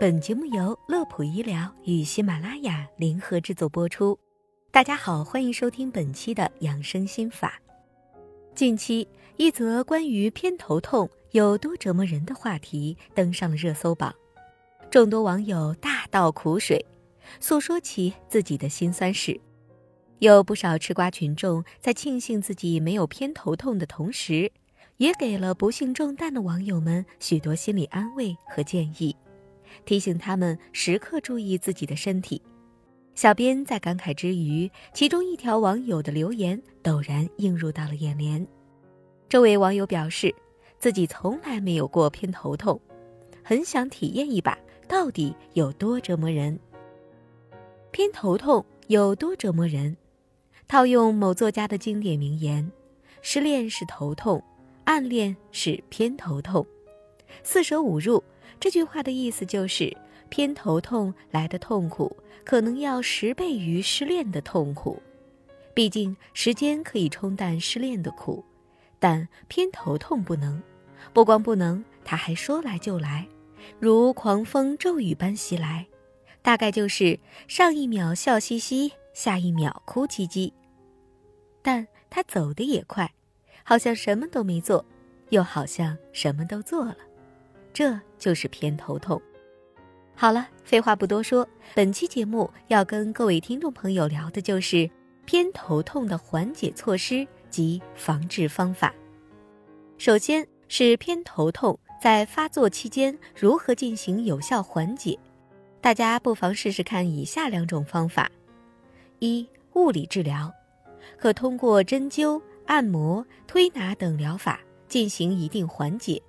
本节目由乐普医疗与喜马拉雅联合制作播出。大家好，欢迎收听本期的养生心法。近期，一则关于偏头痛有多折磨人的话题登上了热搜榜，众多网友大倒苦水，诉说起自己的辛酸事。有不少吃瓜群众在庆幸自己没有偏头痛的同时，也给了不幸中弹的网友们许多心理安慰和建议。提醒他们时刻注意自己的身体。小编在感慨之余，其中一条网友的留言陡然映入到了眼帘。这位网友表示，自己从来没有过偏头痛，很想体验一把到底有多折磨人。偏头痛有多折磨人？套用某作家的经典名言：“失恋是头痛，暗恋是偏头痛，四舍五入。”这句话的意思就是，偏头痛来的痛苦可能要十倍于失恋的痛苦。毕竟时间可以冲淡失恋的苦，但偏头痛不能。不光不能，它还说来就来，如狂风骤雨般袭来。大概就是上一秒笑嘻嘻，下一秒哭唧唧。但他走的也快，好像什么都没做，又好像什么都做了。这就是偏头痛。好了，废话不多说，本期节目要跟各位听众朋友聊的就是偏头痛的缓解措施及防治方法。首先是偏头痛在发作期间如何进行有效缓解，大家不妨试试看以下两种方法：一、物理治疗，可通过针灸、按摩、推拿等疗法进行一定缓解。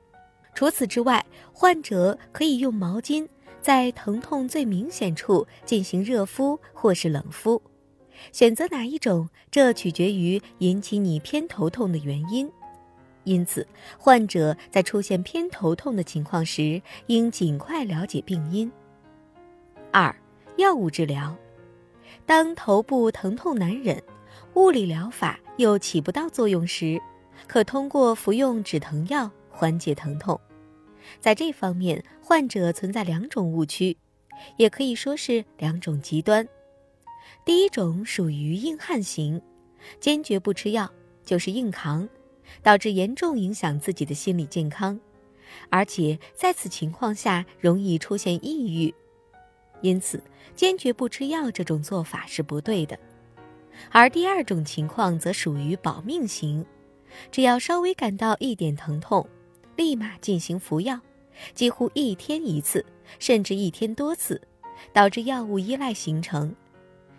除此之外，患者可以用毛巾在疼痛最明显处进行热敷或是冷敷，选择哪一种，这取决于引起你偏头痛的原因。因此，患者在出现偏头痛的情况时，应尽快了解病因。二、药物治疗，当头部疼痛难忍，物理疗法又起不到作用时，可通过服用止疼药缓解疼痛。在这方面，患者存在两种误区，也可以说是两种极端。第一种属于硬汉型，坚决不吃药就是硬扛，导致严重影响自己的心理健康，而且在此情况下容易出现抑郁。因此，坚决不吃药这种做法是不对的。而第二种情况则属于保命型，只要稍微感到一点疼痛。立马进行服药，几乎一天一次，甚至一天多次，导致药物依赖形成。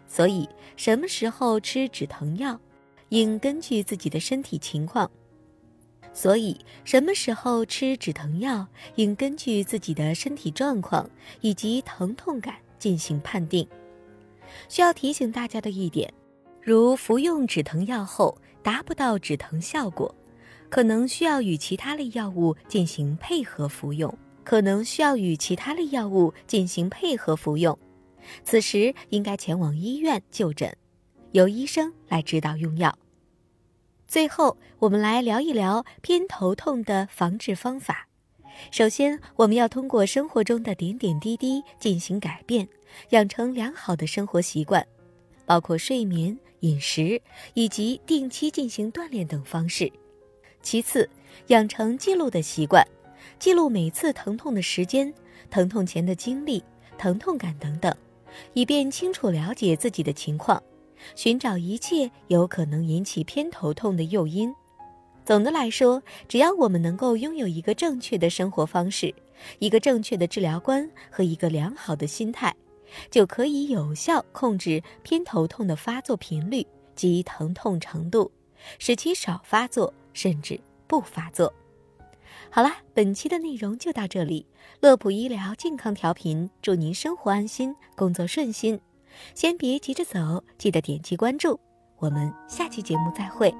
所以，什么时候吃止疼药，应根据自己的身体情况。所以，什么时候吃止疼药，应根据自己的身体状况以及疼痛感进行判定。需要提醒大家的一点，如服用止疼药后达不到止疼效果。可能需要与其他类药物进行配合服用，可能需要与其他类药物进行配合服用，此时应该前往医院就诊，由医生来指导用药。最后，我们来聊一聊偏头痛的防治方法。首先，我们要通过生活中的点点滴滴进行改变，养成良好的生活习惯，包括睡眠、饮食以及定期进行锻炼等方式。其次，养成记录的习惯，记录每次疼痛的时间、疼痛前的经历、疼痛感等等，以便清楚了解自己的情况，寻找一切有可能引起偏头痛的诱因。总的来说，只要我们能够拥有一个正确的生活方式、一个正确的治疗观和一个良好的心态，就可以有效控制偏头痛的发作频率及疼痛程度，使其少发作。甚至不发作。好啦，本期的内容就到这里。乐普医疗健康调频，祝您生活安心，工作顺心。先别急着走，记得点击关注。我们下期节目再会。